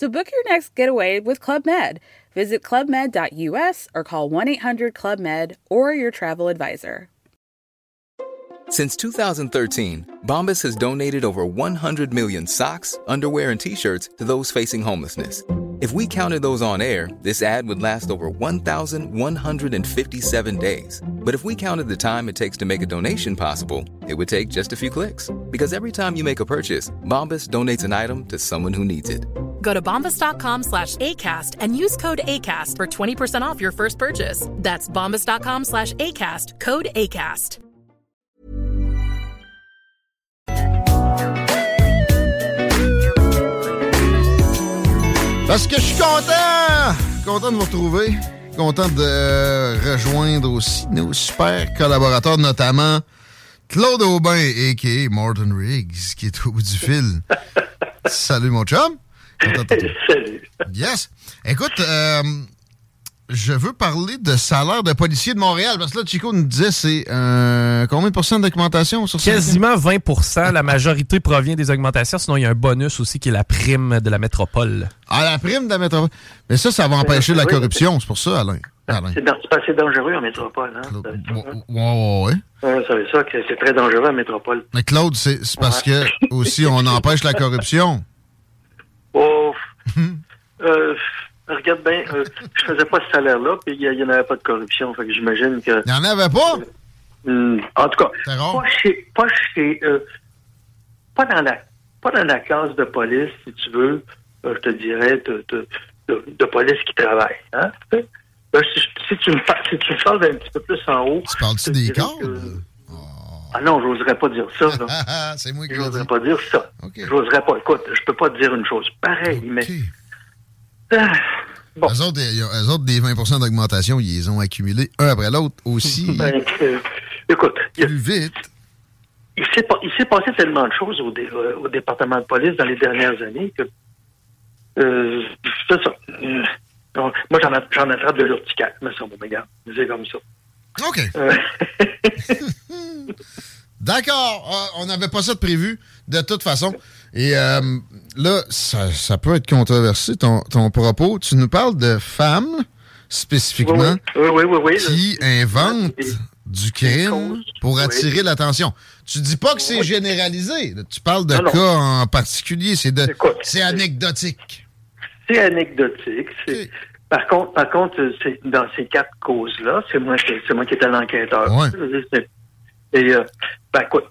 So book your next getaway with Club Med. Visit clubmed.us or call 1 800 Club Med or your travel advisor. Since 2013, Bombas has donated over 100 million socks, underwear, and t shirts to those facing homelessness. If we counted those on air, this ad would last over 1,157 days. But if we counted the time it takes to make a donation possible, it would take just a few clicks. Because every time you make a purchase, Bombas donates an item to someone who needs it. Go to bombas.com slash ACAST and use code ACAST for 20% off your first purchase. That's bombas.com slash ACAST, code ACAST. Parce que je suis content! Content de vous retrouver. Content de rejoindre aussi nos super collaborateurs, notamment Claude Aubin, a.k.a. Martin Riggs, qui est au bout du fil. Salut, mon chum. Salut. Yes. Écoute, euh, je veux parler de salaire de policier de Montréal, parce que là, Chico nous disait c'est euh, combien de pourcents d'augmentation sur ça? Quasiment 20% La majorité provient des augmentations. Sinon, il y a un bonus aussi qui est la prime de la métropole. Ah, la prime de la métropole. Mais ça, ça va empêcher la corruption. C'est pour ça, Alain. Alain. C'est c'est assez dangereux en métropole. Hein? Ouais, ouais, ouais. Ouais, ça veut ça que c'est très dangereux en métropole. Mais Claude, c'est c'est parce que aussi on empêche la corruption. Euh, regarde bien, euh, je faisais pas ce salaire-là, puis il n'y en avait pas de corruption. Fait que j'imagine que. Il n'y en avait pas? Hmm, en tout cas, pas chez, pas chez, euh, pas dans la, pas dans la classe de police, si tu veux, euh, je te dirais, de, de, de, de police qui travaille. Hein? Ben, si, si tu me si tu me parles un petit peu plus en haut. Tu parles-tu des cadres? Ah non, j'oserais pas dire ça. là. C'est moi qui J'oserais pas dire ça. J'oserais pas. Écoute, je peux pas te dire une chose pareille, mais. Ah, Eux, autres, eux autres, des 20% d'augmentation, ils les ont accumulés un après l'autre aussi. ben, euh, écoute, il, Plus vite. il s'est pas- il s'est passé tellement de choses au, dé- euh, au département de police dans les dernières années que. Euh, c'est ça. Euh, donc, moi, j'en attrape de l'urticaire, mais ça, bon, mais regarde, c'est comme ça. OK. D'accord. Ah, on n'avait pas ça de prévu, de toute façon. Et euh, là, ça, ça peut être controversé, ton, ton propos. Tu nous parles de femmes, spécifiquement, oui, oui, oui, oui. qui inventent du crime pour attirer l'attention. Tu dis pas que c'est généralisé. Tu parles de Non, non. cas en particulier. C'est de, c'est anecdotique. C'est anecdotique. Par contre, par contre, c'est dans ces quatre causes-là, c'est moi qui c'est moi qui étais l'enquêteur. Ouais. Et euh, ben écoute,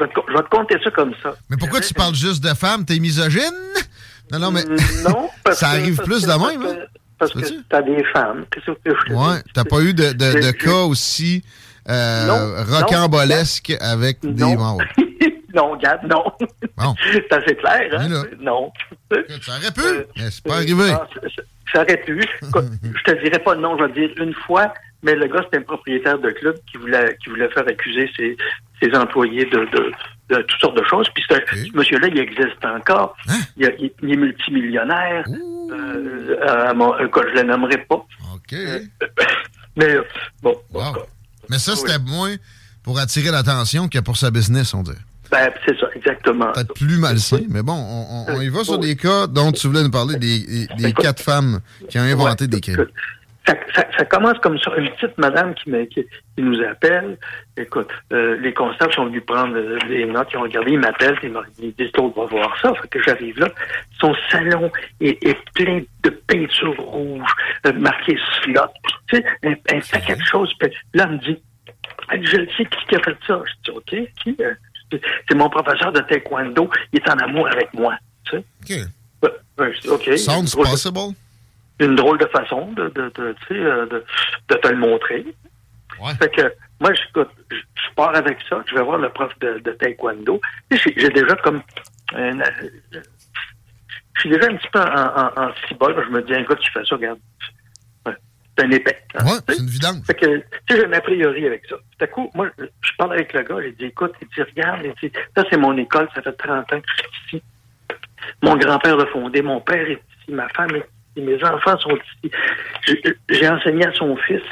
je vais te- je vais te compter ça comme ça. Mais pourquoi tu parles juste de femmes? T'es misogyne? Non, non, mais Non, parce ça que- arrive parce plus que- de parce même. que- hein? Parce que t'as des femmes. Qu'est-ce que je te Ouais, dis? t'as pas eu de, de, de Je- cas aussi euh, Non, rocambolesques avec des Non. morts. non, regarde, non. Bon. C'est assez clair, hein? Non. Ça aurait pu, mais c'est pas arrivé. Ah, ça- ça- ça aurait pu. Je te dirais pas non, je vais te dire une fois, mais le gars, c'était un propriétaire de club qui voulait, qui voulait faire accuser ses, ses employés de, de, de toutes sortes de choses. Puis ce monsieur-là, il existe encore. Hein? Il, a- il- il est multimillionnaire. Euh, euh, mon- cas, je le nommerai pas. OK. Mais euh, bon, Wow. Mais ça, c'était moins pour attirer l'attention que pour sa business, on dirait. ben, c'est ça, exactement. Peut-être plus malsain, mais bon, on, on- on y va sur des cas dont tu voulais nous parler, des, des- des quatre femmes qui ont inventé des crimes. Ça, ça- ça commence comme ça. Une petite madame qui, qui, qui nous appelle. Écoute, euh, les constables sont venus prendre euh, des notes, ils ont regardé, ils m'appellent, ils disent l'autre va voir ça. Fait que j'arrive là. Son salon est, est plein de peinture rouge, euh, marqué slot, tu sais, un, un paquet de choses. Puis là, elle me dit, je le sais qui qui a fait ça. Je dis, OK, qui? euh? C'est mon professeur de taekwondo, il est en amour avec moi. Tu sais? OK. Ouais, ouais, OK. Sounds possible. Une drôle de façon de, de, euh, de, de te le montrer. Fait que moi, j'écoute, je, je pars avec ça, je vais voir le prof de, de taekwondo. J'ai déjà comme je suis déjà un petit peu en, en, en cibole. Je me dis, un gars, tu fais ça, regarde. C'est un épais. hein, Ouais, c'est une vidange. Fait que, tu sais, j'ai un a priori avec ça. Tout à coup, moi, je parle avec le gars, il dit, écoute, il dit, regarde, il dit, ça, c'est mon école, ça fait 30 ans que je suis ici. Mon grand-père l'a fondé, mon père est ici, ma femme est ici, mes enfants sont ici. J'ai- enseigné à son fils.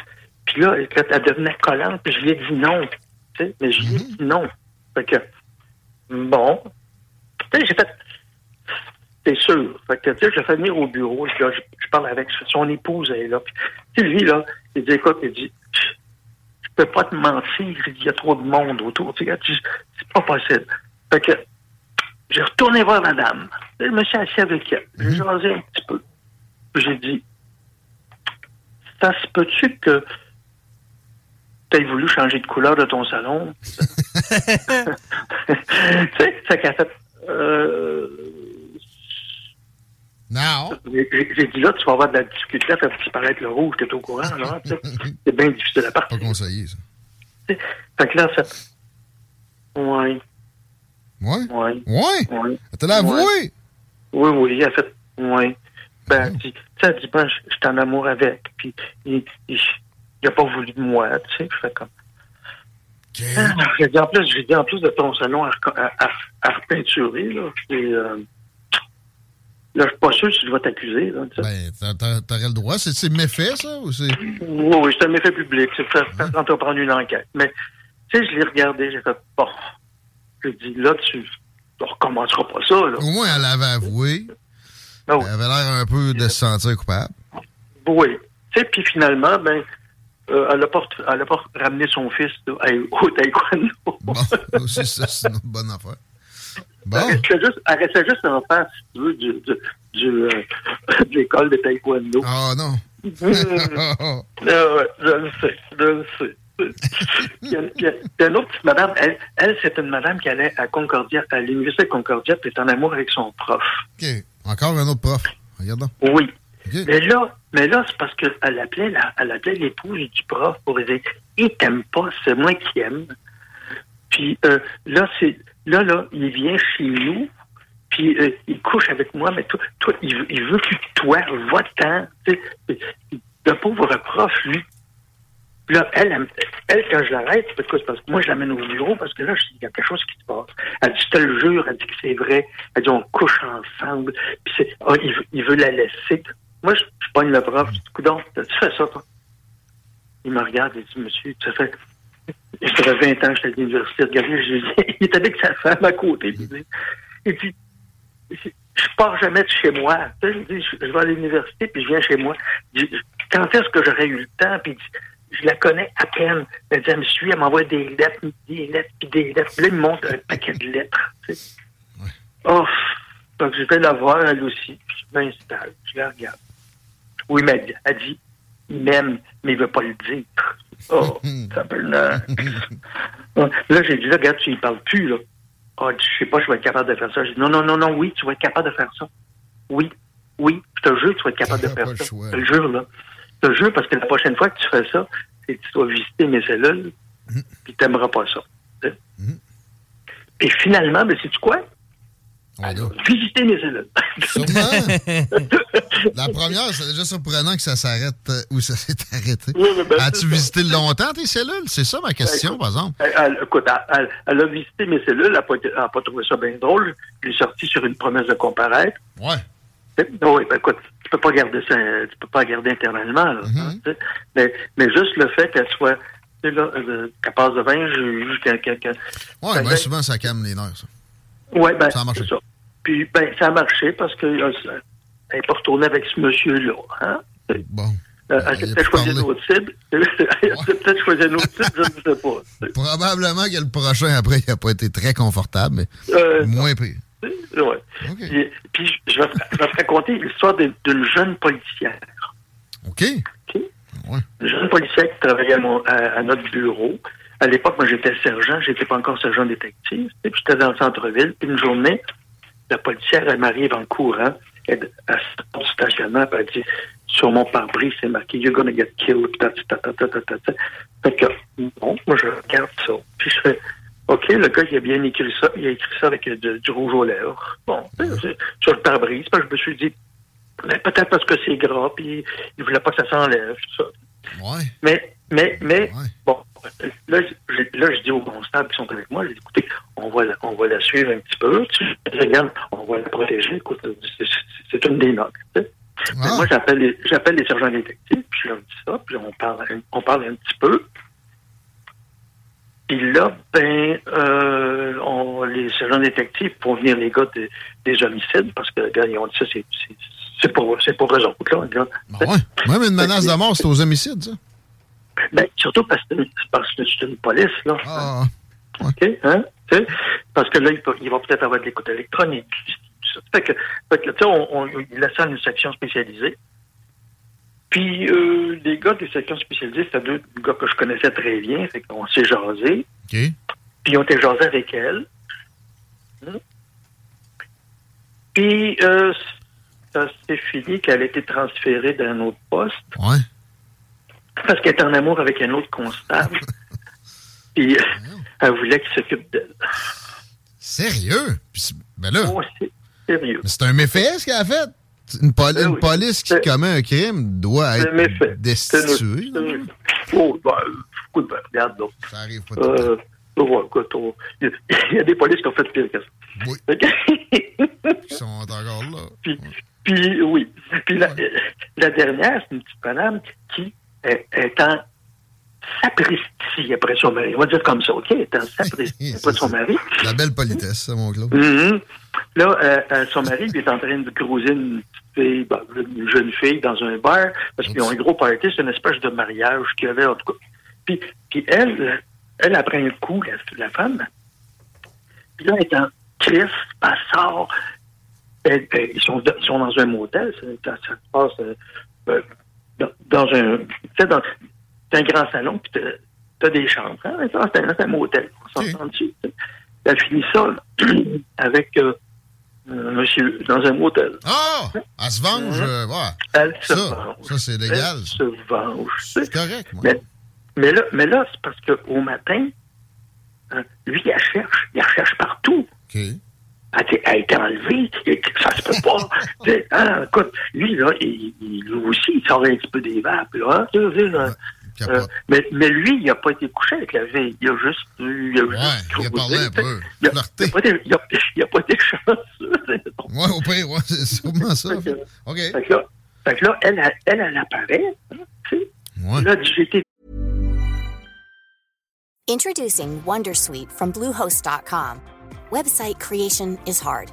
Puis là, quand elle devenait collante, puis je lui ai dit non. Tu sais, mais je lui ai dit non. Fait que, bon. Tu sais, j'ai fait, c'est sûr. Fait que, tu sais, je le fais venir au bureau, puis là, je, je parle avec son épouse, elle est là. Puis, tu sais, lui, là, il dit, écoute, il dit, je, peux pas te mentir, il y a trop de monde autour. Tu sais, c'est pas possible. Fait que, j'ai retourné voir madame. Je me suis assis avec elle. J'ai jasé un petit peu. J'ai dit, ça se peut-tu que tu aies voulu changer de couleur de ton salon? tu sais, ça fait, euh, Non. j'ai dit là, tu vas avoir de la difficulté à faire disparaître le rouge, t'es au courant, sais. C'est bien difficile à Pas partir. conseillé, ça. Fait que là, ça. Ouais, Ouais? ouais, Ouais? ouais. T'as l'avoué. Oui, oui, elle a fait. Oui. Ben, tu sais, elle dit, ben, je je suis en amour avec. Puis, il, il, il a pas voulu de moi, tu sais. Je fais comme. OK. Ah, J'ai dit, en plus, j'ai dit, en plus de ton salon à, à, à, repeinturer, là. Et, euh, là, je suis pas sûr si je vais t'accuser, là. Ben, t'a- t'a- t'aurais le droit. C'est c'est méfait, ça? Ou c'est? Oui, oui, c'est un méfait public. C'est faire, faire entreprendre une enquête. Mais, tu sais, je l'ai regardé, j'ai fait, bon. J'ai dit, là, tu ne recommenceras pas ça, là. Au moins, elle avait avoué. Ah. Elle avait l'air un peu de se sentir coupable. Oui. Puis finalement, ben, euh, elle n'a pas, elle a pas ramené son fils au taekwondo. Bon, aussi, ça, c'est une bonne affaire. Bon. Elle restait juste, elle restait juste en face, si tu veux, du, du, du, euh, de l'école de taekwondo. Ah, non. Ah je le sais, je le sais. Puis, y a une autre petite madame, elle, elle c'est une madame qui allait à Concordia, à l'université de Concordia, puis est en amour avec son prof. OK. Encore un autre prof. Regarde donc. Oui. Mais là, mais là, c'est parce qu'elle appelait, la, elle appelait l'épouse du prof pour dire Il t'aime pas, c'est moi qui aime. Puis euh, là, c'est là, là, il vient chez nous, puis euh, il couche avec moi, mais toi, toi il, veut- il veut de toi, va-t'en. Tu sais, Le pauvre prof, lui. Puis Là, elle, elle, quand je l'arrête, parce que c'est parce que moi, je l'amène au bureau parce que là, il y a quelque chose qui se passe. Elle dit, je te le jure, elle dit que c'est vrai. Elle dit, on couche ensemble. Puis c'est, ah, il, veut, il veut la laisser. Moi, je, je pogne le prof. Je dis, coudonc, tu fais ça, toi? Il me regarde et dit, monsieur, ça fait, ça fait 20 ans que j'étais à l'université. Regardez, j'ai- il est avec sa femme à côté. Il dit, je pars jamais de chez moi. Tu Je, dis, je- je vais à l'université, puis je viens chez moi. Je quand est-ce que j'aurais eu le temps? Puis je la connais à peine. Elle dit, elle me suit, elle m'envoie des lettres, des lettres, puis des lettres. Puis là, il me montre un paquet de lettres. tu sais. Oh, donc je vais la voir, elle aussi. Puis je m'installe, je la regarde. Oui, mais elle, elle dit, il m'aime, mais il veut pas le dire. Oh, ça peut. Ouais. Là, j'ai dit, là, regarde, tu y parles plus, là. Ah, je sais pas, je vais être capable de faire ça. J'ai dit, non, non, non, non, oui, tu vas être capable de faire ça. Oui, oui, je te jure, tu vas être capable de faire ça. Je te le jure, là. Je te jure, parce que la prochaine fois que tu fais ça, c'est que tu dois visiter mes cellules, puis tu n'aimeras pas ça. tu. Mhm. Et finalement, ben, sais-tu quoi? Ouais, là. Visiter mes cellules. Sûrement. La première, c'est déjà surprenant que ça s'arrête euh, où ça s'est arrêté. Oui, ben, As-tu c'est ça. visité longtemps tes cellules? C'est ça ma question, par exemple. Elle, elle- écoute, elle, elle- elle a visité mes cellules, elle n'a pas, elle trouvé ça bien drôle. Je l'ai sorti sur une promesse de comparaître. Ouais. Oui, ben écoute, tu peux pas garder ça, tu peux pas garder éternellement, là, Mhm. hein, mais, mais juste le fait qu'elle soit, tu sais, là, euh, qu'elle passe de 20 juges, qu'elle, qu'elle- qu'elle- Ouais, Ben, bien ben- souvent, ça calme les nerfs, ça. ouais, ben, Ça a marché. ça. Puis, ben, ça a marché parce que, euh, ça- elle pas retournée avec ce monsieur-là, hein. Bon. Euh, Ben, elle s'est a peut-être choisi une autre cible. elle s'est peut-être choisi une autre cible, je ne sais pas. Probablement que le prochain, après, il n'a pas été très confortable, mais Euh, moins pire. Ouais. Puis, puis je, vais, te- je vais te raconter l'histoire d'une jeune policière. OK. OK? Ouais. Une jeune policière qui travaillait à, mon- à- à notre bureau. À l'époque, moi, j'étais sergent, j'étais pas encore sergent détective. Puis j'étais dans le centre-ville. Puis une journée, la policière, elle m'arrive en courant. Elle, elle sort du stationnement, puis elle dit, sur mon pare-brise, c'est marqué, you're gonna get killed. Ta, ta, ta. Fait que, bon, moi, je regarde ça. Puis je fais, OK, le gars, il a bien écrit ça. Il a écrit ça avec de- du rouge aux lèvres. Bon, sur le pare-brise. Parce que je me suis dit, ben, peut-être parce que c'est gras, puis il voulait pas que ça s'enlève, tout ça. Ouais. Mais, mais, mais, Ouais. bon, là, je- là, je dis aux constables qui sont avec moi, je dis, écoutez, on va, la, on va la suivre un petit peu. Tu regarde, on va la protéger. Écoute, c'est- une des notes. tu sais. Ah. Moi, j'appelle les, j'appelle les sergents détectives, puis je leur dis ça, puis on parle, on parle un petit peu. Puis là, ben, euh, on, les sergents détectives font venir les gars de- des homicides, parce que, gars, ils ont dit ça, c'est, c'est, c'est pour, c'est pour eux autres, là. Ah ouais? Même une menace de mort, c'est aux homicides, ça? Ben, surtout parce que, parce que c'est une police, là. Ah, OK? Hein? Tu sais? Parce que là, il, peut- il va peut-être avoir de l'écoute électronique. Fait que, fait que, tu sais, on, on, il laisse ça à une section spécialisée. Puis, euh, les gars des sections spécialisées, c'était deux gars que je connaissais très bien. Fait qu'on s'est jasé. Puis, ont été jasés avec elle. Hein? Puis, euh, ça s'est fini qu'elle a été transférée d'un autre poste Ouais. parce qu'elle est en amour avec un autre constable. Puis, elle voulait qu'il s'occupe d'elle. Sérieux? Ben là, Oh, c'est sérieux. c'est un méfait, ce qu'elle a fait. Une, poli- Ben une oui. police qui commet un crime doit être destituée. Oh, ben, écoute, ben, regarde, là. Ça arrive pas. Euh, ouais, écoute, on- il y, a- des polices qui ont fait pire que ça. Oui. Ils sont encore là. puis, puis, oui. Puis la, la dernière, c'est une petite madame qui est, est en sapristi après son mari. On va dire comme ça, OK? Elle est en sapristi après son mari. La belle politesse, ça, mon Claude? Mhm. Là, euh, euh, son mari il est en train de cruiser une petite fille, ben, une jeune fille dans un bar, parce qu'ils ont un gros party, c'est une espèce de mariage qu'il y avait, en tout cas. Puis, puis elle, elle après un coup, la, la femme, puis là, elle est en crise, elle sort, Elle- elle- ils, sont, ils sont dans un motel, ça, ça se passe euh, euh, dans, dans un, dans c'est un grand salon, puis t'as- des chambres. Hein? C'est un, un motel, on s'entend dessus. Elle finit ça là, avec euh, monsieur dans un motel. Ah! Elle se venge. euh, ouais. Elle se Ça, venge. ça, c'est légal. Elle se venge. C'est correct, moi. Mais, mais là, mais là c'est parce qu'au matin, hein, lui, il cherche. Il cherche partout. OK. Elle, a été- enlevée. Ça se peut pas. Hein, écoute, lui, là, il, il- lui aussi, il sort un petit peu des vapes. Là, hein, Euh, mais, mais lui, il n'a pas été couché avec la fille. Il a juste. Il a ouais, juste il a parlé un peu. Il a, il Flirté. a pas été- il a- il a pas été chanceux. Ouais, au pire, ouais, c'est sûrement ça. Fait que- OK. Fait que là, fait que là elle, elle, elle, apparaît. hein, tu sais. Ouais. Là, été Introducing Wondersuite from Bluehost.com. Website creation is hard,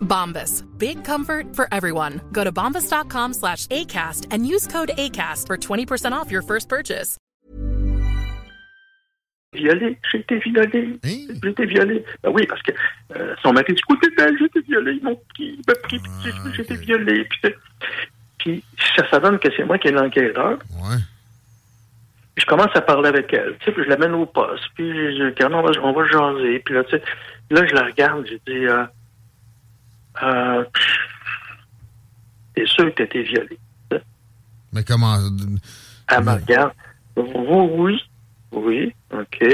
Bombas. Big comfort for everyone. Go to bombas.com slash ACAST and use code ACAST for 20% off your first purchase. violée. J'ai été violée. Hein? J'ai été violée. Ben oui, parce que euh, son mari dit Écoute, j'ai été violée. Pris, il m'a pris, puis j'ai- été violée. Puis, c'est- puis ça, ça donne que c'est moi qui est l'enquêteur. Ouais. Puis je commence à parler avec elle. Tu sais, puis je l'amène au poste. Puis je, je- quand on va, on va jaser. Puis là, tu sais, là, je la regarde. J'ai dit euh, euh, T'es sûr que t'as été violée? Mais comment. Me Ouais. regarde. Oui, oui. Oui, OK.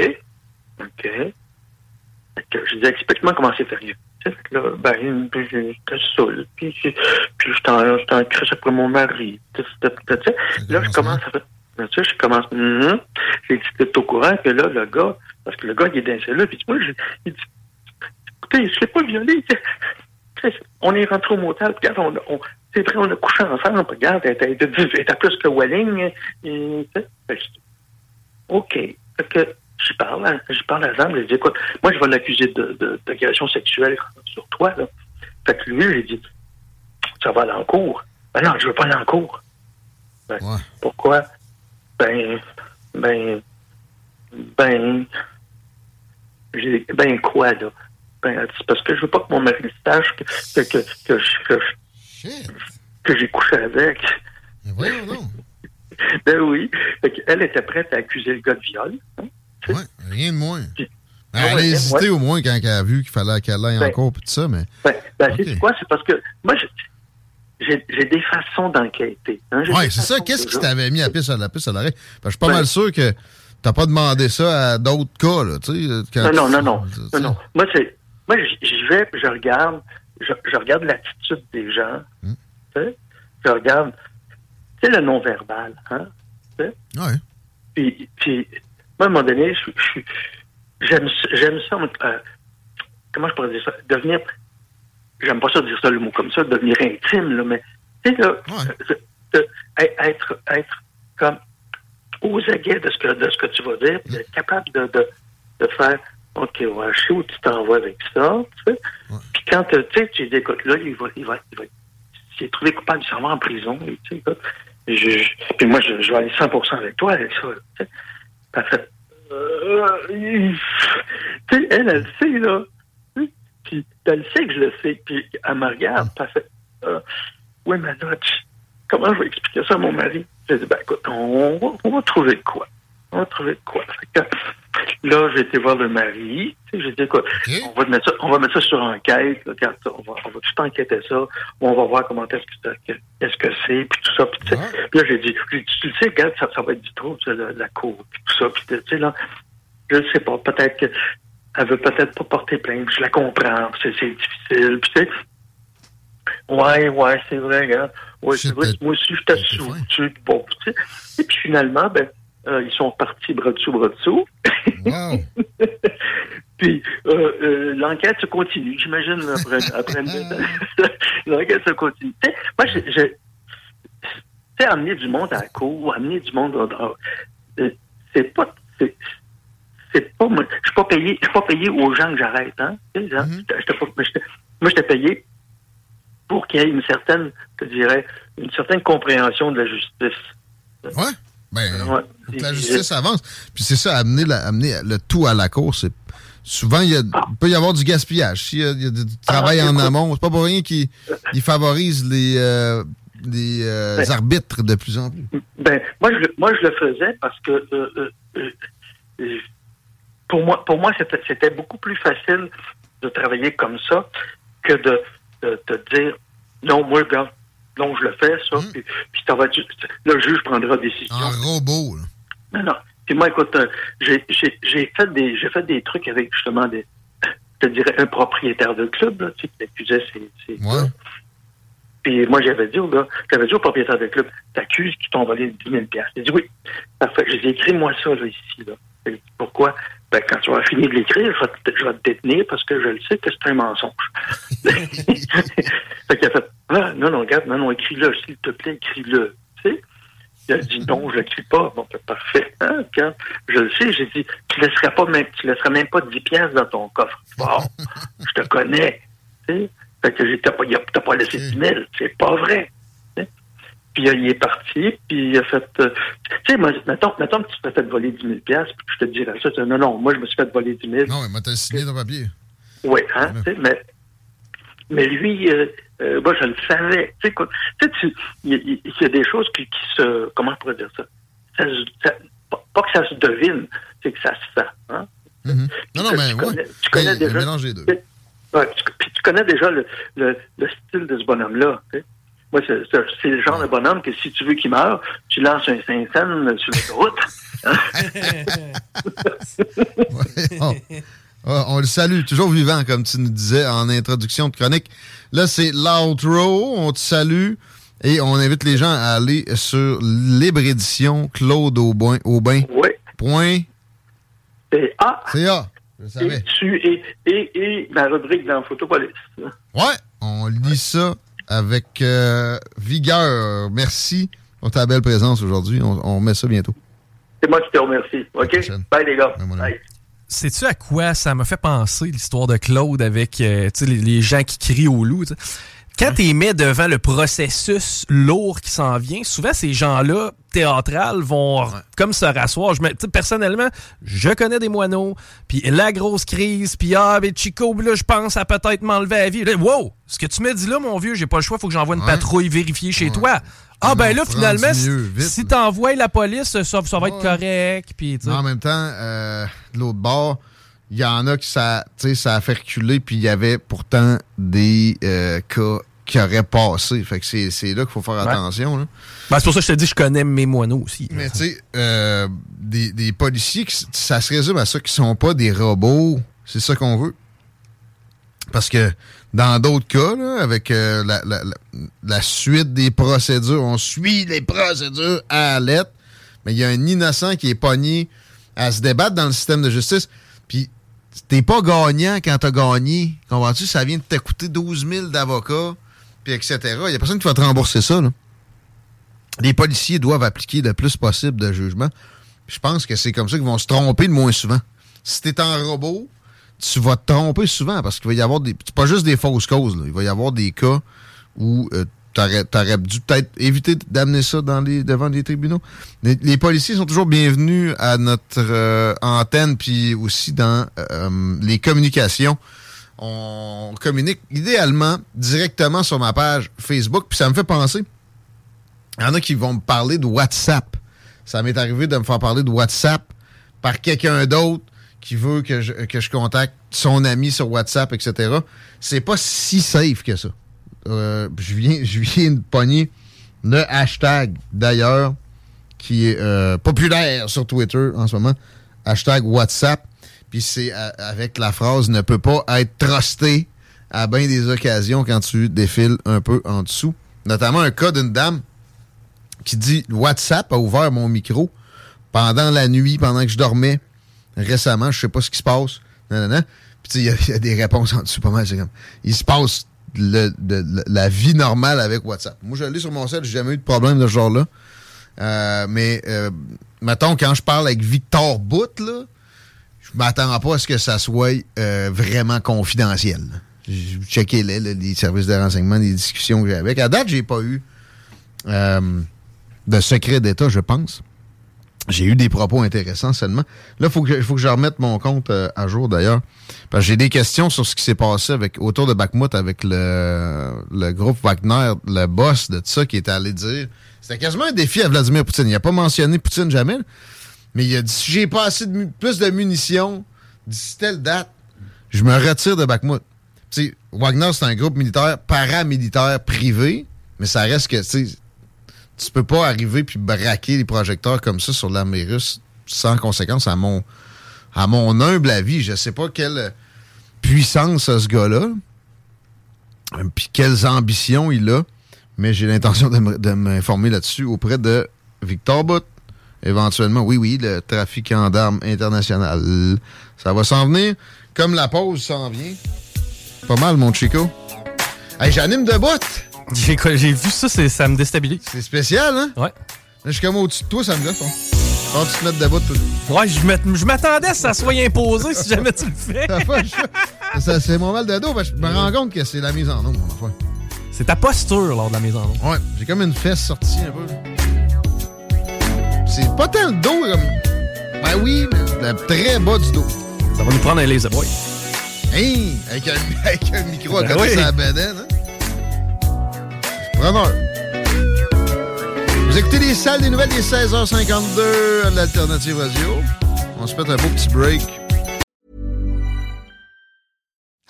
OK. Je dis, explique-moi comment c'est que là, ben, puis j'étais seul. Puis, puis j'étais en, j'étais en crise après mon mari. Là, je commence à faire. Tu sais, je commence. Mhm. J'ai dit, au courant que là, le gars, parce que le gars, il est dans puis moi, j'ai- il dit, écoutez, je l'ai pas violé. On est rentré au motel, puis regarde, on, on, c'est vrai, on a couché ensemble, puis regarde, elle était, plus que Welling. Et, tu sais, fait que je dis, OK. Fait que j'y parle, hein, j'y parle à Jean, je lui dis, écoute, moi, je vais l'accuser de, de, d'agression sexuelle sur toi, là. Fait que lui, j'ai dit, ça va aller en cours. Ben non, je veux pas aller en cours. Ben, Pourquoi? Ben, ben, ben, ben quoi, là? Ben, parce que je veux pas que mon mari sache que, que, que, j'ai couché avec. voyons donc. ben oui. Elle était prête à accuser le gars de viol. hein. Rien de moins. Ah Elle a hésité ouais. au moins quand elle a vu qu'il fallait qu'elle aille Ben. encore puis tout ça, mais. Ben, ben, c'est quoi? C'est parce que moi, j'ai- des façons d'enquêter. hein. Des c'est ça. Qu'est-ce qui t'avait mis à piste à la piste à l'arrêt? Que je suis pas Ben. mal sûr que t'as pas demandé ça à d'autres cas, là, tu sais. quand Non, non, non, non. non, non. Moi, c'est, moi, j'y- vais, je regarde, je, je regarde l'attitude des gens. Hmm. tu sais. Je regarde, tu sais, le non-verbal, hein. Ouais. Puis, puis, moi, à un moment donné, j'aime, j'aime ça, euh, comment je pourrais dire ça? Devenir, j'aime pas ça dire ça, le mot comme ça, devenir intime, là, mais, tu sais, là, euh, de- être, être comme aux aguets de ce que, de ce que tu vas dire, puis être capable de, de, de faire, OK, ouais, je sais où tu t'en vas avec ça, tu sais. Puis quand, tu sais, tu dis, écoute, là, il va, il va, il va, s'il est trouvé coupable, il en prison, et, tu sais. Je, je- puis moi, je, je vais aller 100% avec toi avec ça, tu sais. Puis elle fait, euh, il- tu sais, elle, elle sait, là. Tu sais, Puis elle sait que je le sais. Puis elle me regarde, puis elle fait, euh, oui, mais là, comment je vais expliquer ça à mon mari? J'ai dit, ben écoute, on va, on va trouver quoi. On va trouver de quoi. Là, j'ai été voir le mari. J'ai dit, écoute, on, va mettre ça, on va mettre ça sur enquête. là, regarde on, va, on va tout enquêter ça. On va voir comment est-ce que que- qu'est-ce que c'est, puis tout ça. Puis, tu sais, puis là, j'ai dit, tu le sais, regarde, ça, ça va être du trouble, la, la cour, puis tout ça. Puis, tu sais, là, je ne sais pas, peut-être que elle veut peut-être pas porter plainte. Je la comprends, c'est c'est difficile. Puis, tu sais, ouais, ouais, c'est vrai, regarde. Ouais, c'est vrai, moi aussi, tu sais, Bon, tu sais. Et puis finalement, ben, euh, ils sont partis bras dessous, bras dessous. Puis euh, euh, l'enquête se continue, j'imagine, après, après l'enquête se continue. Tu sais, moi, j'ai- j'ai- tu sais, amener du monde à la cour, amener du monde dans- euh, c'est pas c'est pas moi je suis pas payé je suis pas payé aux gens que j'arrête hein, hein, mais j'étais- moi j'étais payé pour qu'il y ait une certaine je dirais une certaine compréhension de la justice Ouais. Ben, Ouais. faut que la justice avance. Puis c'est ça, amener, la- amener le tout à la cour, c'est. Souvent, il, y a- peut y avoir du gaspillage. S'il y a, il y a du travail en écoute. amont, c'est pas pour rien qu'ils ils favorisent les, euh, les euh, Ben. arbitres de plus en plus. Ben, moi, je, le- moi, je le faisais parce que euh, pour moi, pour moi, c'était, c'était beaucoup plus facile de travailler comme ça que de, de, de dire non, moi, regarde, non, je le fais, ça, puis, puis ça va être- le juge prendra décision. En robot, là. Non, non. Puis moi, écoute, euh, j'ai, j'ai, j'ai fait des j'ai fait des trucs avec justement des je te dirais un propriétaire de club, là, tu sais, qui accusait ses. Puis moi, j'avais dit au gars, j'avais dit au propriétaire de club, t'accuses qu'ils t'ont volé 10 000 Il a dit oui. Parfait. J'ai dit, écris-moi ça, là, ici, là. J'ai Pourquoi? Ben, quand tu vas finir de l'écrire, je vais, te, je vais te détenir parce que je le sais que c'est un mensonge. fait qu'il a fait, ah, non, non, regarde, non, non, écris-le, s'il te plaît, écris-le. Tu sais? Il a dit non, je l'écris pas. Bon, ben, parfait. Hein, quand je le sais, j'ai dit, tu laisseras pas même, tu laisseras même pas 10 pièces dans ton coffre. Bon, je te connais. Tu sais? Fait que j'ai, t'as pas, il a- t'as pas laissé 10 000. C'est pas vrai. Puis euh, il est parti, puis il a fait. euh, tu sais, moi, mettons, mettons que tu t'es fait voler 10 000 pièces, puis je te dirais ça. non, non, moi, je me suis fait voler 10 000. Non, mais moi, t'as signé ton papier. Oui, hein, tu sais, mais, mais lui, euh, euh, moi, je le savais. Tu sais, quoi, tu il y, a- il y a des choses qui, qui se, comment je pourrais dire ça? Ça se- ça- pas, que ça se devine, c'est que ça se sent, hein? Non, non, Tu- mais tu ouais. connais- tu connais Ben, déjà- mélange deux. Ouais, tu, puis tu connais déjà le, le, le style de ce bonhomme-là. tu sais. Moi, c'est le genre de bonhomme que si tu veux qu'il meure, tu lances un Saint-Saëns sur l'autoroute. Ah, on le salue, toujours vivant, comme tu nous disais en introduction de chronique. Là, c'est l'outro. On te salue et on invite les gens à aller sur libre édition Claude Aubin. Aubin. Oui. Point. C'est A. C'est A. Je le Et, savais. tu, et, et, et ma rubrique dans Photopolis. Ouais, on lit ça avec euh, vigueur. Merci pour ta belle présence aujourd'hui. On, on met ça bientôt. C'est moi qui te remercie. OK? Bye, les gars. Bye. Sais-tu à quoi ça m'a fait penser l'histoire de Claude avec euh, les, les gens qui crient au loup? Quand tu mets devant le processus lourd qui s'en vient, souvent ces gens-là, théâtrales, vont comme se rasseoir. Je personnellement, je connais des moineaux, puis la grosse crise, puis ah, ben Chico, là, je pense à peut-être m'enlever la vie. Là, wow! Ce que tu me dis là, mon vieux, j'ai pas le choix, faut que j'envoie une Ouais. patrouille vérifier chez toi. Ah, ben là, finalement, mieux, si- vite, si là. t'envoies la police, ça, ça va être Ouais. correct. Puis. Mais en même temps, euh, de l'autre bord, il y en a qui ça, ça a fait reculer, puis il y avait pourtant des euh, cas qui auraient passé. Fait que c'est c'est là qu'il faut faire Ouais. attention. là. Ben, c'est pour ça que je te dis, je connais mes moineaux aussi. Mais tu sais, euh, des, des policiers, qui- ça se résume à ça, qui sont pas des robots. C'est ça qu'on veut. Parce que dans d'autres cas, là, avec euh, la, la- la- la suite des procédures, on suit les procédures à la lettre, mais il y a un innocent qui est pogné à se débattre dans le système de justice. Puis t'es pas gagnant quand t'as gagné. Comprends-tu? Ça vient de te coûter 12 000 d'avocats, puis etc. Il y a personne qui va te rembourser ça. Les policiers doivent appliquer le plus possible de jugement. Je pense que c'est comme ça qu'ils vont se tromper le moins souvent. Si tu es en robot, tu vas te tromper souvent parce qu'il va y avoir des. C'est pas juste des fausses causes. Il va y avoir des cas où tu aurais, dû peut-être éviter d'amener ça devant les tribunaux. Les, les policiers sont toujours bienvenus à notre euh, antenne, puis aussi dans euh, les communications. On communique idéalement directement sur ma page Facebook, puis ça me fait penser. Il y en a qui vont me parler de WhatsApp. Ça m'est arrivé de me faire parler de WhatsApp par quelqu'un d'autre qui veut que je, que je contacte son ami sur WhatsApp, etc. C'est pas si safe que ça. Euh, je, viens, je viens de pogner le hashtag, d'ailleurs, qui est euh, populaire sur Twitter en ce moment. Hashtag WhatsApp. Puis c'est euh, avec la phrase « ne peut pas être trusté » à bien des occasions quand tu défiles un peu en dessous. Notamment un cas d'une dame qui dit WhatsApp a ouvert mon micro pendant la nuit, pendant que je dormais récemment. Je sais pas ce qui se passe. Nanana. Puis il y y, a des réponses en dessous pas mal. C'est comme il se passe de- la vie normale avec WhatsApp. Moi, je l'ai sur mon sel, j'ai jamais eu de problème de ce genre-là. Euh, mais euh, mettons, quand je parle avec Victor Bout, là, je m'attends pas à ce que ça soit euh, vraiment confidentiel. J'ai checké les, les services de renseignement, les discussions que j'ai avec. À date, j'ai pas eu euh, de secret d'État, je pense. J'ai eu des propos intéressants seulement. Là, il faut, que je- faut que je remette mon compte euh, à jour d'ailleurs. Parce que j'ai des questions sur ce qui s'est passé avec, autour de Bakhmut avec le, groupe Wagner, le boss de tout ça qui était allé dire. C'était quasiment un défi à Vladimir Poutine. Il n'a pas mentionné Poutine jamais, mais il a dit si j'ai pas assez de plus de munitions d'ici telle date, je me retire de Bakhmut. Wagner, c'est un groupe militaire paramilitaire privé, mais ça reste que, tu peux pas arriver puis braquer les projecteurs comme ça sur l'armée russe sans conséquence à mon à mon humble avis. Je sais pas quelle puissance a ce gars-là, euh, puis quelles ambitions il a, mais j'ai l'intention de me- de m'informer là-dessus auprès de Victor Butt. Éventuellement, oui, oui, le trafiquant d'armes international. Ça va s'en venir comme la pause s'en vient. Pas mal, mon Chico. Hey, j'anime de bout! J'ai vu ça, ça me déstabilise. C'est spécial, hein? Ouais. Là, je suis comme au-dessus de toi, ça me gosse. hein. Que tu te mettes debout. tout- Ouais, je m'att- je m'attendais à ce que ça soit imposé si jamais tu le fais. C'est mon mal de dos, parce que je me rends compte que c'est la mise en ombre, mon affaire. C'est ta posture lors de la mise en ombre. Ouais, j'ai comme une fesse sortie un peu. C'est pas tant le dos, comme. Ben oui, mais très bas du dos. Ça va nous prendre un laser boy. Hey! Avec un, avec un micro à Ben côté de sa bedaine, hein? Preneur. Vous écoutez les salles des nouvelles des 16h52 à l'Alternative Radio. On se fait un beau petit break.